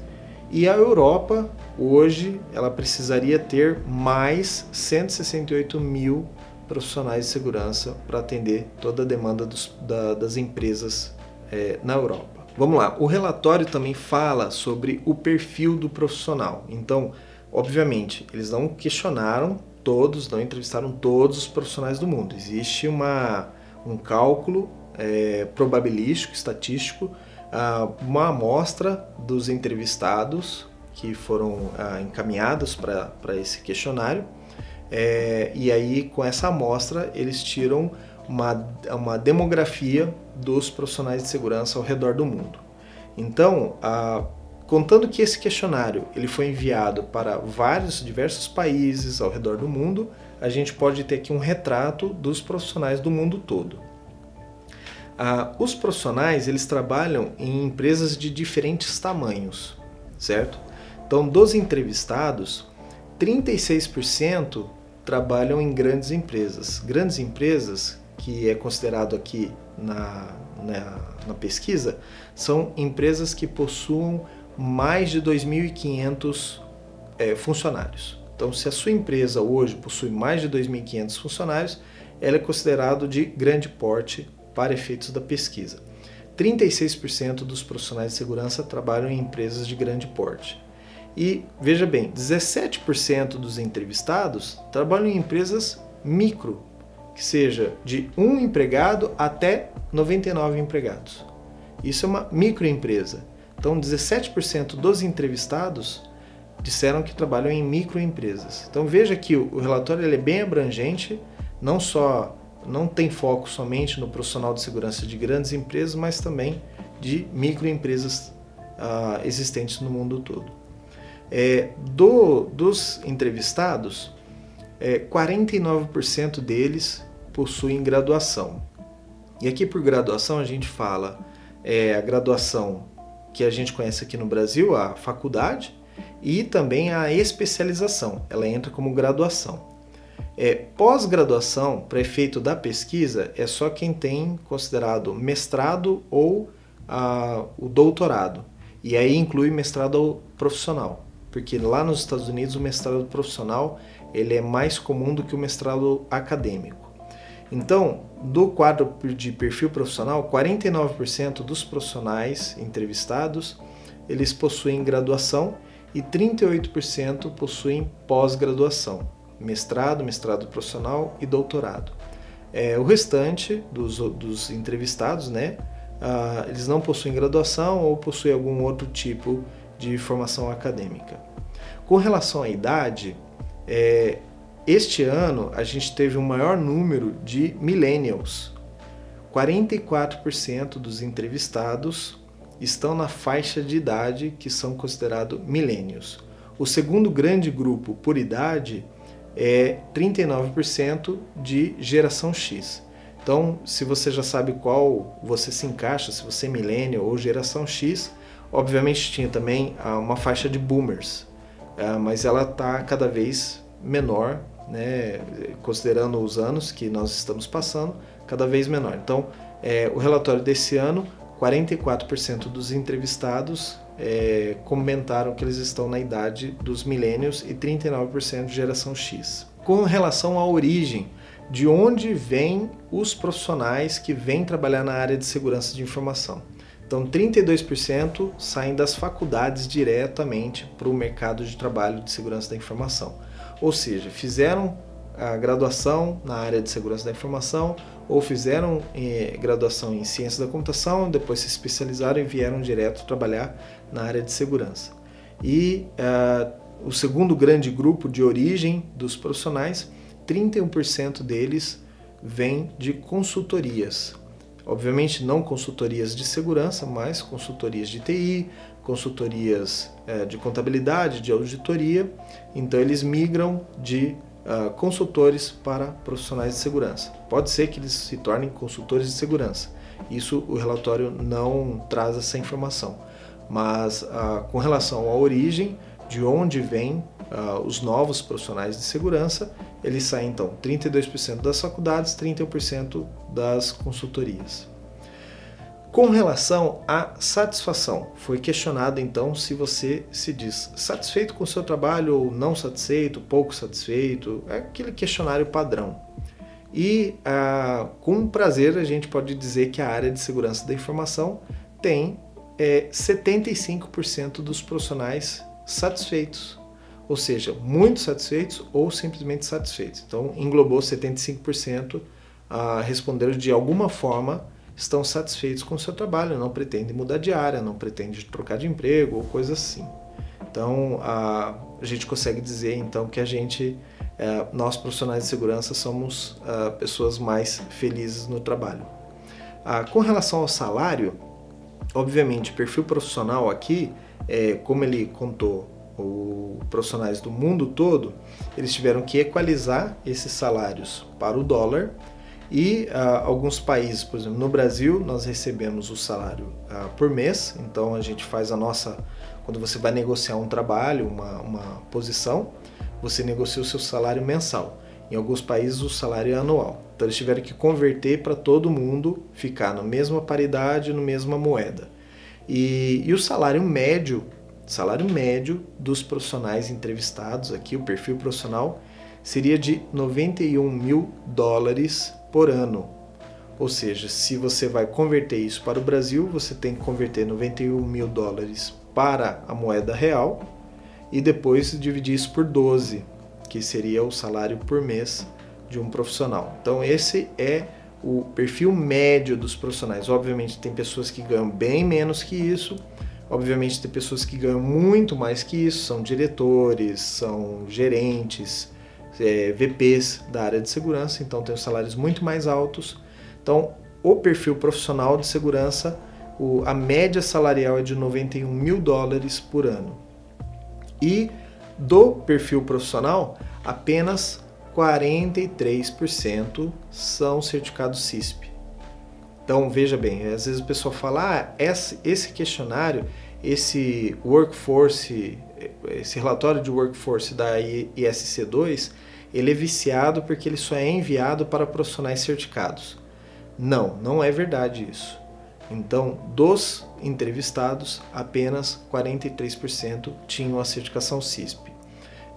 E a Europa, hoje, ela precisaria ter mais 168 mil profissionais de segurança para atender toda a demanda dos, da, das empresas é, na Europa. Vamos lá, o relatório também fala sobre o perfil do profissional. Então, obviamente, eles não questionaram todos, não entrevistaram todos os profissionais do mundo. Existe uma, um cálculo é, probabilístico, estatístico, uma amostra dos entrevistados que foram ah, encaminhados para esse questionário. É, e aí, com essa amostra, eles tiram uma, uma demografia dos profissionais de segurança ao redor do mundo. Então, a, contando que esse questionário ele foi enviado para vários diversos países ao redor do mundo, a gente pode ter aqui um retrato dos profissionais do mundo todo. Ah, os profissionais eles trabalham em empresas de diferentes tamanhos, certo? Então, dos entrevistados, 36% trabalham em grandes empresas. Grandes empresas que é considerado aqui na, na, na pesquisa são empresas que possuam mais de 2.500 é, funcionários. Então, se a sua empresa hoje possui mais de 2.500 funcionários, ela é considerado de grande porte para efeitos da pesquisa. 36% dos profissionais de segurança trabalham em empresas de grande porte. E veja bem, 17% dos entrevistados trabalham em empresas micro, que seja de um empregado até 99 empregados. Isso é uma microempresa. Então, 17% dos entrevistados disseram que trabalham em microempresas. Então, veja que o relatório é bem abrangente, não só não tem foco somente no profissional de segurança de grandes empresas, mas também de microempresas uh, existentes no mundo todo. É, do, dos entrevistados, é, 49% deles possuem graduação. E aqui por graduação a gente fala é, a graduação que a gente conhece aqui no Brasil, a faculdade, e também a especialização, ela entra como graduação. É, Pós-graduação, para efeito da pesquisa, é só quem tem considerado mestrado ou a, o doutorado. E aí inclui mestrado profissional, porque lá nos Estados Unidos o mestrado profissional ele é mais comum do que o mestrado acadêmico. Então, do quadro de perfil profissional, 49% dos profissionais entrevistados, eles possuem graduação e 38% possuem pós-graduação, mestrado, mestrado profissional e doutorado. É, o restante dos, dos entrevistados, né, uh, eles não possuem graduação ou possuem algum outro tipo de formação acadêmica. Com relação à idade, é, este ano a gente teve um maior número de millennials. 44% dos entrevistados estão na faixa de idade que são considerados milênios. O segundo grande grupo por idade é 39% de geração X. Então, se você já sabe qual você se encaixa, se você é milênio ou geração X, obviamente tinha também ah, uma faixa de boomers, ah, mas ela está cada vez menor, né, considerando os anos que nós estamos passando, cada vez menor. Então, é, o relatório desse ano 44% dos entrevistados é, comentaram que eles estão na idade dos milênios e 39% de geração X. Com relação à origem, de onde vêm os profissionais que vêm trabalhar na área de segurança de informação? Então, 32% saem das faculdades diretamente para o mercado de trabalho de segurança da informação. Ou seja, fizeram a graduação na área de segurança da informação ou fizeram eh, graduação em ciência da computação, depois se especializaram e vieram direto trabalhar na área de segurança. E uh, o segundo grande grupo de origem dos profissionais, 31% deles vem de consultorias. Obviamente não consultorias de segurança, mas consultorias de TI, consultorias uh, de contabilidade, de auditoria. Então eles migram de uh, consultores para profissionais de segurança. Pode ser que eles se tornem consultores de segurança. Isso o relatório não traz essa informação. Mas uh, com relação à origem, de onde vêm uh, os novos profissionais de segurança, eles saem então 32% das faculdades, 31% das consultorias. Com relação à satisfação, foi questionado então se você se diz satisfeito com o seu trabalho ou não satisfeito, pouco satisfeito, é aquele questionário padrão. E ah, com prazer a gente pode dizer que a área de segurança da informação tem é, 75% dos profissionais satisfeitos, ou seja, muito satisfeitos ou simplesmente satisfeitos. Então englobou 75% a responder de alguma forma estão satisfeitos com o seu trabalho, não pretendem mudar de área, não pretendem trocar de emprego ou coisa assim. Então a, a gente consegue dizer então que a gente, é, nós profissionais de segurança, somos é, pessoas mais felizes no trabalho. Ah, com relação ao salário, obviamente, perfil profissional aqui, é, como ele contou, os profissionais do mundo todo, eles tiveram que equalizar esses salários para o dólar e uh, alguns países, por exemplo, no Brasil, nós recebemos o salário uh, por mês, então a gente faz a nossa. Quando você vai negociar um trabalho, uma, uma posição, você negocia o seu salário mensal. Em alguns países, o salário é anual. Então, eles tiveram que converter para todo mundo ficar na mesma paridade, na mesma moeda. E, e o salário médio, salário médio dos profissionais entrevistados aqui, o perfil profissional, seria de 91 mil dólares por ano. Ou seja, se você vai converter isso para o Brasil, você tem que converter 91 mil dólares para a moeda real e depois dividir isso por 12, que seria o salário por mês de um profissional. Então, esse é o perfil médio dos profissionais. Obviamente, tem pessoas que ganham bem menos que isso, obviamente, tem pessoas que ganham muito mais que isso, são diretores, são gerentes é, VPs da área de segurança, então tem os salários muito mais altos. Então, o perfil profissional de segurança, o, a média salarial é de 91 mil dólares por ano. E do perfil profissional, apenas 43% são certificados CISP. Então veja bem, às vezes o pessoal fala, ah, esse questionário, esse workforce, esse relatório de workforce da ISC2, ele é viciado porque ele só é enviado para profissionais certificados. Não, não é verdade isso. Então, dos entrevistados, apenas 43% tinham a certificação CISP.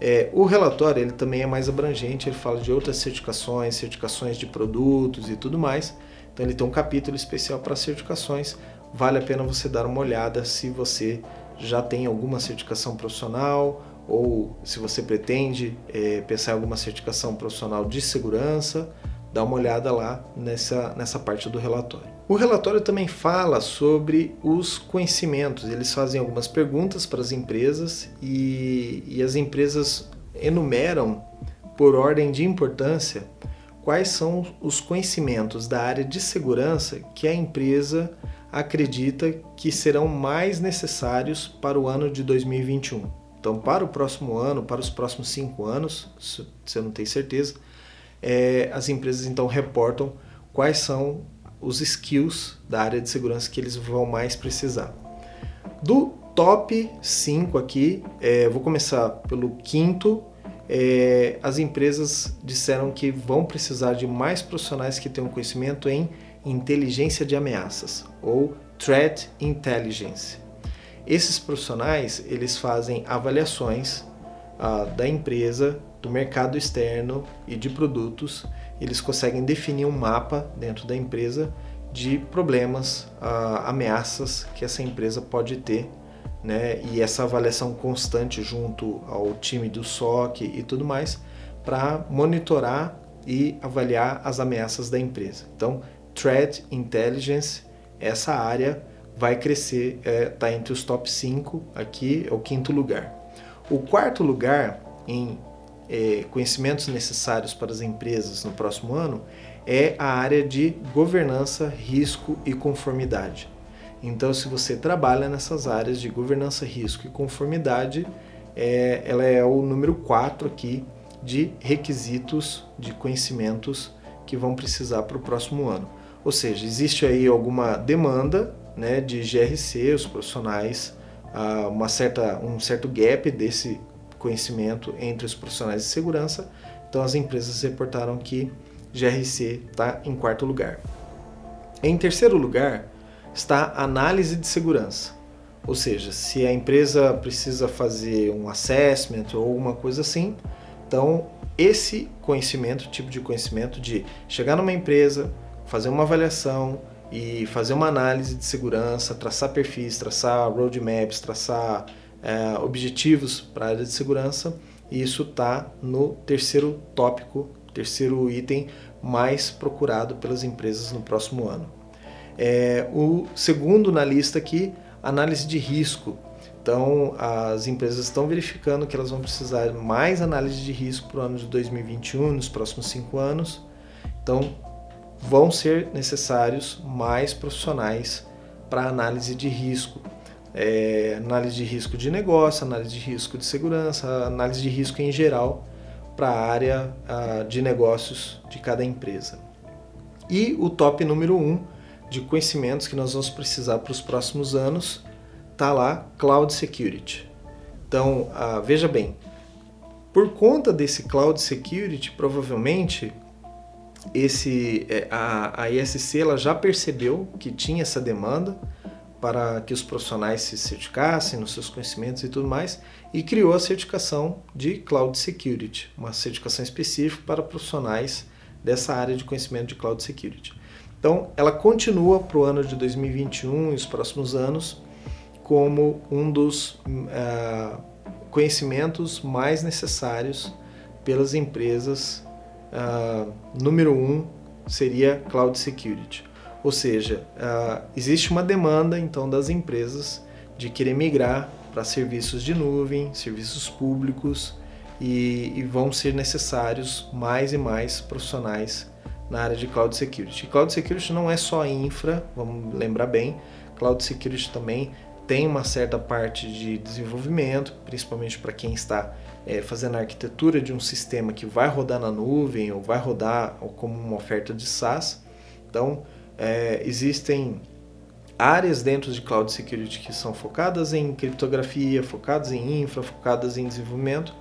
É, o relatório ele também é mais abrangente, ele fala de outras certificações, certificações de produtos e tudo mais. Então ele tem um capítulo especial para certificações. Vale a pena você dar uma olhada se você já tem alguma certificação profissional ou se você pretende é, pensar em alguma certificação profissional de segurança, dá uma olhada lá nessa, nessa parte do relatório. O relatório também fala sobre os conhecimentos, eles fazem algumas perguntas para as empresas e, e as empresas enumeram por ordem de importância quais são os conhecimentos da área de segurança que a empresa acredita que serão mais necessários para o ano de 2021. Então, para o próximo ano, para os próximos cinco anos, se você não tem certeza, é, as empresas então reportam quais são os skills da área de segurança que eles vão mais precisar. Do top 5 aqui, é, vou começar pelo quinto. É, as empresas disseram que vão precisar de mais profissionais que tenham conhecimento em inteligência de ameaças ou threat intelligence. Esses profissionais eles fazem avaliações ah, da empresa, do mercado externo e de produtos. Eles conseguem definir um mapa dentro da empresa de problemas, ah, ameaças que essa empresa pode ter, né? E essa avaliação constante junto ao time do SOC e tudo mais para monitorar e avaliar as ameaças da empresa. Então, Threat Intelligence, essa área vai crescer, está é, entre os top 5, aqui é o quinto lugar. O quarto lugar em é, conhecimentos necessários para as empresas no próximo ano é a área de governança, risco e conformidade. Então, se você trabalha nessas áreas de governança, risco e conformidade, é, ela é o número 4 aqui de requisitos de conhecimentos que vão precisar para o próximo ano. Ou seja, existe aí alguma demanda né, de GRC, os profissionais, uh, uma certa, um certo gap desse conhecimento entre os profissionais de segurança. Então as empresas reportaram que GRC está em quarto lugar. Em terceiro lugar está análise de segurança. Ou seja, se a empresa precisa fazer um assessment ou alguma coisa assim, então esse conhecimento, tipo de conhecimento de chegar numa empresa, fazer uma avaliação e fazer uma análise de segurança, traçar perfis, traçar roadmaps, traçar é, objetivos para a área de segurança. E isso está no terceiro tópico, terceiro item mais procurado pelas empresas no próximo ano. É, o segundo na lista aqui, análise de risco. Então, as empresas estão verificando que elas vão precisar mais análise de risco para o ano de 2021, nos próximos cinco anos. Então, vão ser necessários mais profissionais para análise de risco. É, análise de risco de negócio, análise de risco de segurança, análise de risco em geral para a área de negócios de cada empresa. E o top número 1 um de conhecimentos que nós vamos precisar para os próximos anos está lá, Cloud Security. Então, a, veja bem, por conta desse Cloud Security, provavelmente esse é, a, a ISC ela já percebeu que tinha essa demanda para que os profissionais se certificassem nos seus conhecimentos e tudo mais e criou a certificação de Cloud Security, uma certificação específica para profissionais dessa área de conhecimento de Cloud Security. Então, ela continua para o ano de 2021 e os próximos anos como um dos uh, conhecimentos mais necessários pelas empresas uh, número um seria Cloud Security. Ou seja, uh, existe uma demanda então das empresas de querer migrar para serviços de nuvem, serviços públicos e, e, vão ser necessários mais e mais profissionais na área de Cloud Security. Cloud Security não é só infra, vamos lembrar bem, Cloud Security também tem uma certa parte de desenvolvimento, principalmente para quem está é, fazendo a arquitetura de um sistema que vai rodar na nuvem ou vai rodar como uma oferta de SaaS. Então, é, existem áreas dentro de Cloud Security que são focadas em criptografia, focadas em infra, focadas em desenvolvimento,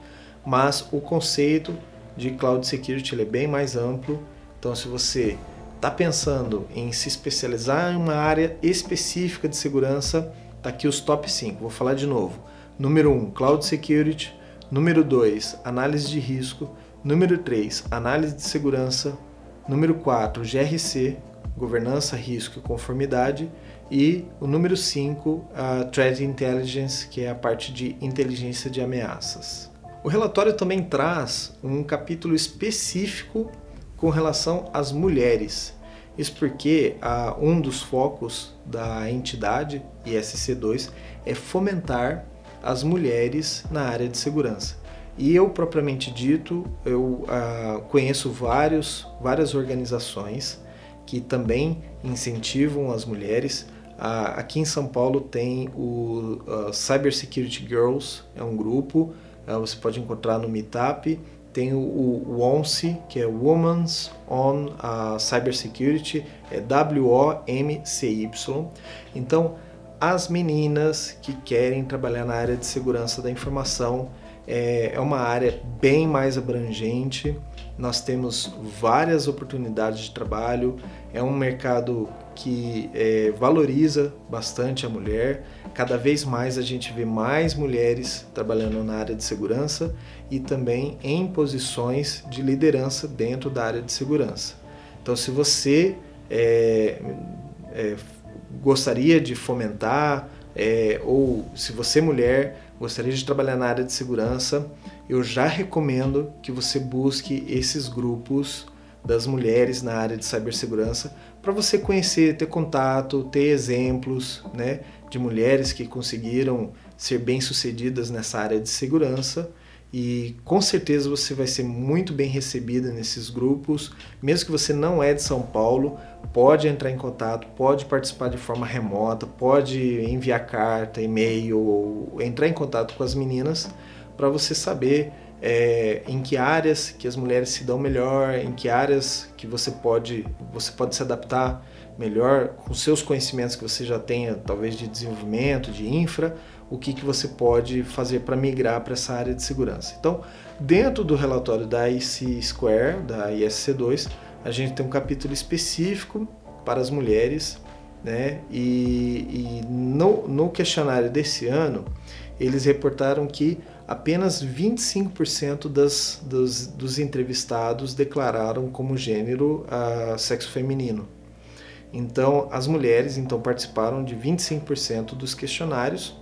mas o conceito de Cloud Security é bem mais amplo. Então, se você está pensando em se especializar em uma área específica de segurança, tá aqui os top 5. Vou falar de novo. Número 1, um, Cloud Security. Número 2, análise de risco. Número 3, análise de segurança. Número 4, GRC, governança, risco e conformidade. E o número 5, a Threat Intelligence, que é a parte de inteligência de ameaças. O relatório também traz um capítulo específico com relação às mulheres. Isso porque ah, um dos focos da entidade ISC2 é fomentar as mulheres na área de segurança. E eu, propriamente dito, eu uh, conheço vários, várias organizações que também incentivam as mulheres. Aqui em São Paulo tem o Cyber Security Girls, é um grupo, você pode encontrar no Meetup. Tem o, o WOMCY, que é Women's on Cybersecurity, é W-O-M-C-Y. Então, as meninas que querem trabalhar na área de segurança da informação, é, é uma área bem mais abrangente. Nós temos várias oportunidades de trabalho. É um mercado que é, valoriza bastante a mulher. Cada vez mais a gente vê mais mulheres trabalhando na área de segurança e também em posições de liderança dentro da área de segurança. Então, se você é, é, gostaria de fomentar, é, ou se você mulher gostaria de trabalhar na área de segurança, eu já recomendo que você busque esses grupos das mulheres na área de cibersegurança para você conhecer, ter contato, ter exemplos né, de mulheres que conseguiram ser bem-sucedidas nessa área de segurança e com certeza você vai ser muito bem recebida nesses grupos. Mesmo que você não é de São Paulo, pode entrar em contato, pode participar de forma remota, pode enviar carta, e-mail ou entrar em contato com as meninas para você saber é, em que áreas que as mulheres se dão melhor, em que áreas que você pode você pode se adaptar melhor com seus conhecimentos que você já tenha, talvez de desenvolvimento, de infra o que, que você pode fazer para migrar para essa área de segurança. Então, dentro do relatório da IC Square, da ISC2, a gente tem um capítulo específico para as mulheres, né? E, e no, no questionário desse ano, eles reportaram que apenas 25% das, dos, dos entrevistados declararam como gênero a sexo feminino. Então, as mulheres então participaram de 25% dos questionários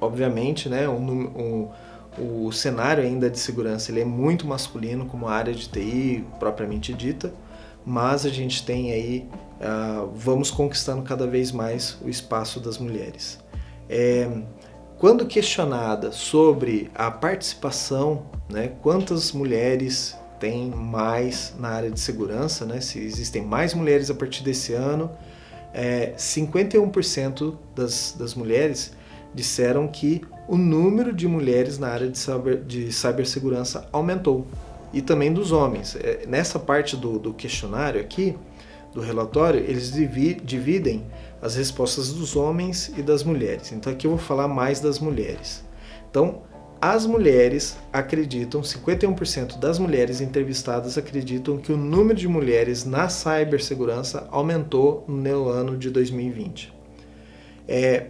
obviamente, né, o cenário ainda de segurança ele é muito masculino como a área de TI propriamente dita, mas a gente tem aí, uh, vamos conquistando cada vez mais o espaço das mulheres. É, quando questionada sobre a participação, né, quantas mulheres tem mais na área de segurança, né, se existem mais mulheres a partir desse ano, é, 51% das, das mulheres disseram que o número de mulheres na área de, cyber, de cibersegurança aumentou e também dos homens. É, nessa parte do, do questionário aqui, do relatório, eles dividem as respostas dos homens e das mulheres. Então aqui eu vou falar mais das mulheres. Então, as mulheres acreditam, 51% das mulheres entrevistadas acreditam que o número de mulheres na cibersegurança aumentou no ano de 2020. É,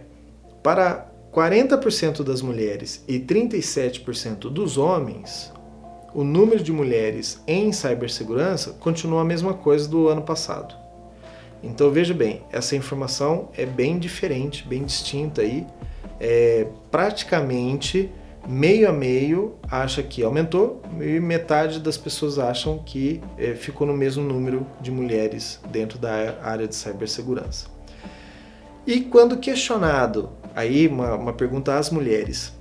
para 40% das mulheres e 37% dos homens, o número de mulheres em cibersegurança continua a mesma coisa do ano passado. Então veja bem, essa informação é bem diferente, bem distinta aí. É, praticamente meio a meio acha que aumentou e metade das pessoas acham que é, ficou no mesmo número de mulheres dentro da área de cibersegurança. E quando questionado Aí, uma, uma pergunta às mulheres: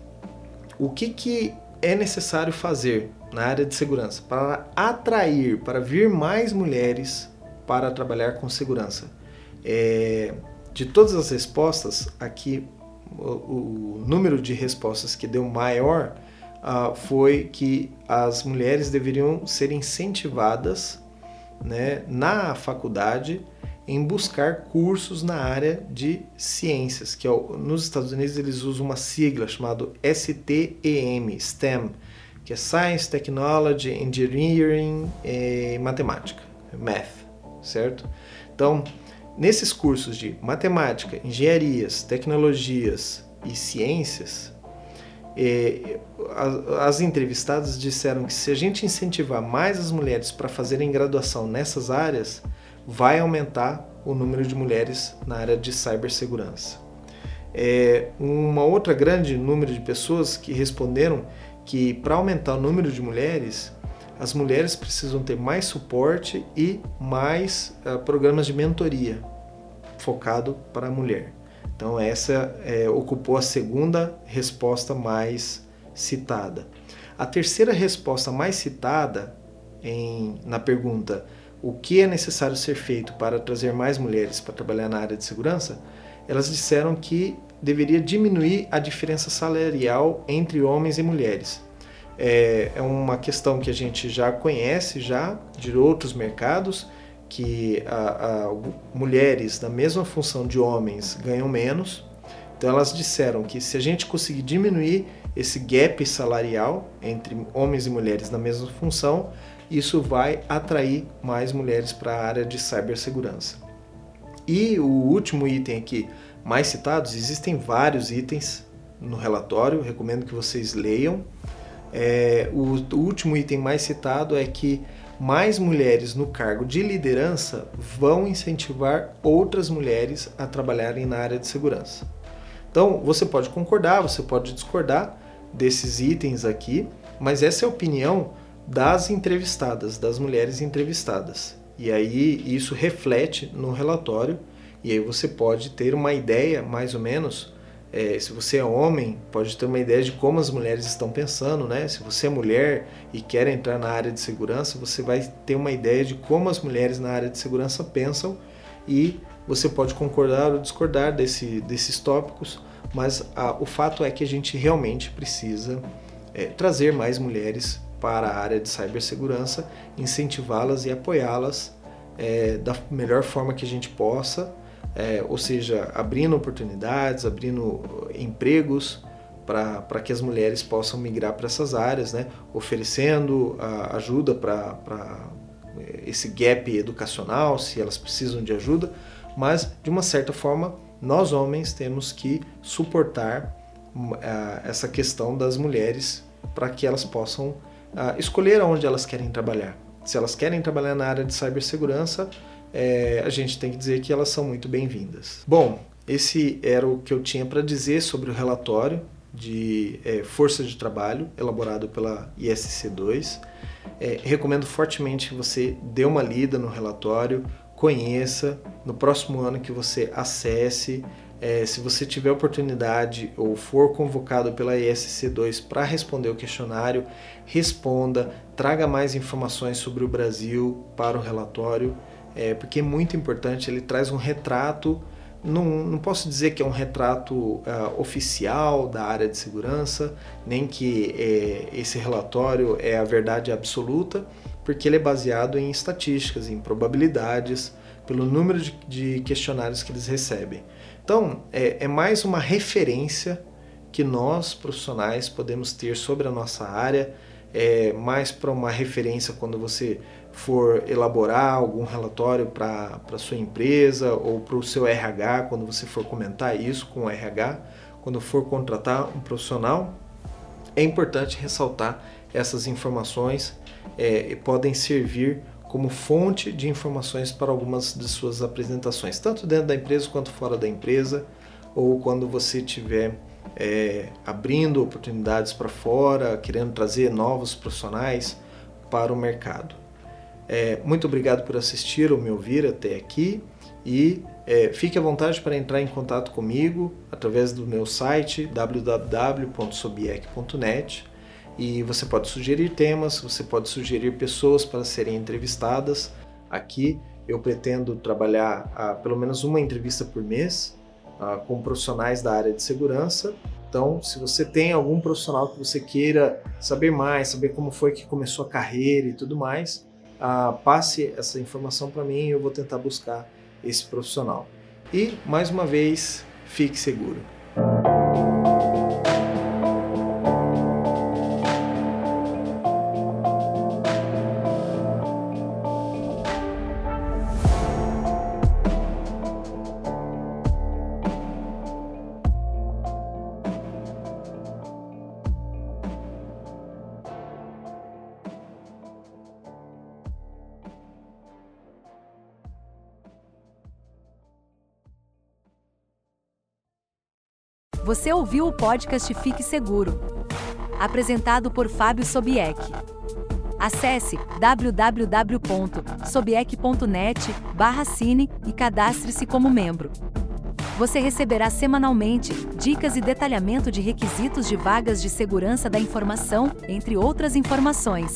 o que, que é necessário fazer na área de segurança para atrair, para vir mais mulheres para trabalhar com segurança? É, de todas as respostas, aqui o, o, número de respostas que deu maior uh, foi que as mulheres deveriam ser incentivadas né, na faculdade em buscar cursos na área de ciências, que é o, nos Estados Unidos eles usam uma sigla chamada STEM, STEM, que é Science, Technology, Engineering e Matemática, Math, certo? Então, nesses cursos de matemática, engenharias, tecnologias e ciências, eh, as entrevistadas disseram que se a gente incentivar mais as mulheres para fazerem graduação nessas áreas, vai aumentar o número de mulheres na área de cibersegurança. É, uma outra grande número de pessoas que responderam que para aumentar o número de mulheres, as mulheres precisam ter mais suporte e mais uh, programas de mentoria focado para a mulher. Então essa é, ocupou a segunda resposta mais citada. A terceira resposta mais citada em, na pergunta o que é necessário ser feito para trazer mais mulheres para trabalhar na área de segurança, elas disseram que deveria diminuir a diferença salarial entre homens e mulheres. É, é uma questão que a gente já conhece já de outros mercados, que a, a, mulheres na mesma função de homens ganham menos. Então elas disseram que se a gente conseguir diminuir esse gap salarial entre homens e mulheres na mesma função, isso vai atrair mais mulheres para a área de cibersegurança. E o último item aqui, mais citados, existem vários itens no relatório, recomendo que vocês leiam. É, o, o último item mais citado é que mais mulheres no cargo de liderança vão incentivar outras mulheres a trabalharem na área de segurança. Então, você pode concordar, você pode discordar desses itens aqui, mas essa é a opinião das entrevistadas, das mulheres entrevistadas. E aí isso reflete no relatório, e aí você pode ter uma ideia, mais ou menos, é, se você é homem, pode ter uma ideia de como as mulheres estão pensando, né? Se você é mulher e quer entrar na área de segurança, você vai ter uma ideia de como as mulheres na área de segurança pensam e você pode concordar ou discordar desse, desses tópicos, mas a, o fato é que a gente realmente precisa é, trazer mais mulheres para a área de cibersegurança, incentivá-las e apoiá-las é, da melhor forma que a gente possa, é, ou seja, abrindo oportunidades, abrindo empregos para que as mulheres possam migrar para essas áreas, né? oferecendo a, ajuda para é, esse gap educacional, se elas precisam de ajuda, mas de uma certa forma nós homens temos que suportar uh, essa questão das mulheres para que elas possam uh, escolher aonde elas querem trabalhar. Se elas querem trabalhar na área de cibersegurança, é, a gente tem que dizer que elas são muito bem-vindas. Bom, esse era o que eu tinha para dizer sobre o relatório de é, força de trabalho elaborado pela ISC2. É, recomendo fortemente que você dê uma lida no relatório, conheça, no próximo ano que você acesse, é, se você tiver oportunidade ou for convocado pela ESC2 para responder o questionário, responda, traga mais informações sobre o Brasil para o relatório, é, porque é muito importante, ele traz um retrato, não, não posso dizer que é um retrato uh, oficial da área de segurança, nem que é, esse relatório é a verdade absoluta, porque ele é baseado em estatísticas, em probabilidades, pelo número de, de questionários que eles recebem. Então, é, é mais uma referência que nós, profissionais, podemos ter sobre a nossa área, é mais para uma referência quando você for elaborar algum relatório para a sua empresa ou para o seu RH, quando você for comentar isso com o RH, quando for contratar um profissional, é importante ressaltar essas informações, é, podem servir como fonte de informações para algumas de suas apresentações, tanto dentro da empresa quanto fora da empresa, ou quando você estiver é, abrindo oportunidades para fora, querendo trazer novos profissionais para o mercado. É, muito obrigado por assistir ou me ouvir até aqui e é, fique à vontade para entrar em contato comigo através do meu site www.sobiec.net e você pode sugerir temas, você pode sugerir pessoas para serem entrevistadas. Aqui eu pretendo trabalhar ah, pelo menos uma entrevista por mês ah, com profissionais da área de segurança. Então, se você tem algum profissional que você queira saber mais, saber como foi que começou a carreira e tudo mais, ah, passe essa informação para mim e eu vou tentar buscar esse profissional. E, mais uma vez, fique seguro. Você ouviu o podcast Fique Seguro, apresentado por Fábio Sobieck. Acesse www.sobieck.net/cine e cadastre-se como membro. Você receberá semanalmente dicas e detalhamento de requisitos de vagas de segurança da informação, entre outras informações.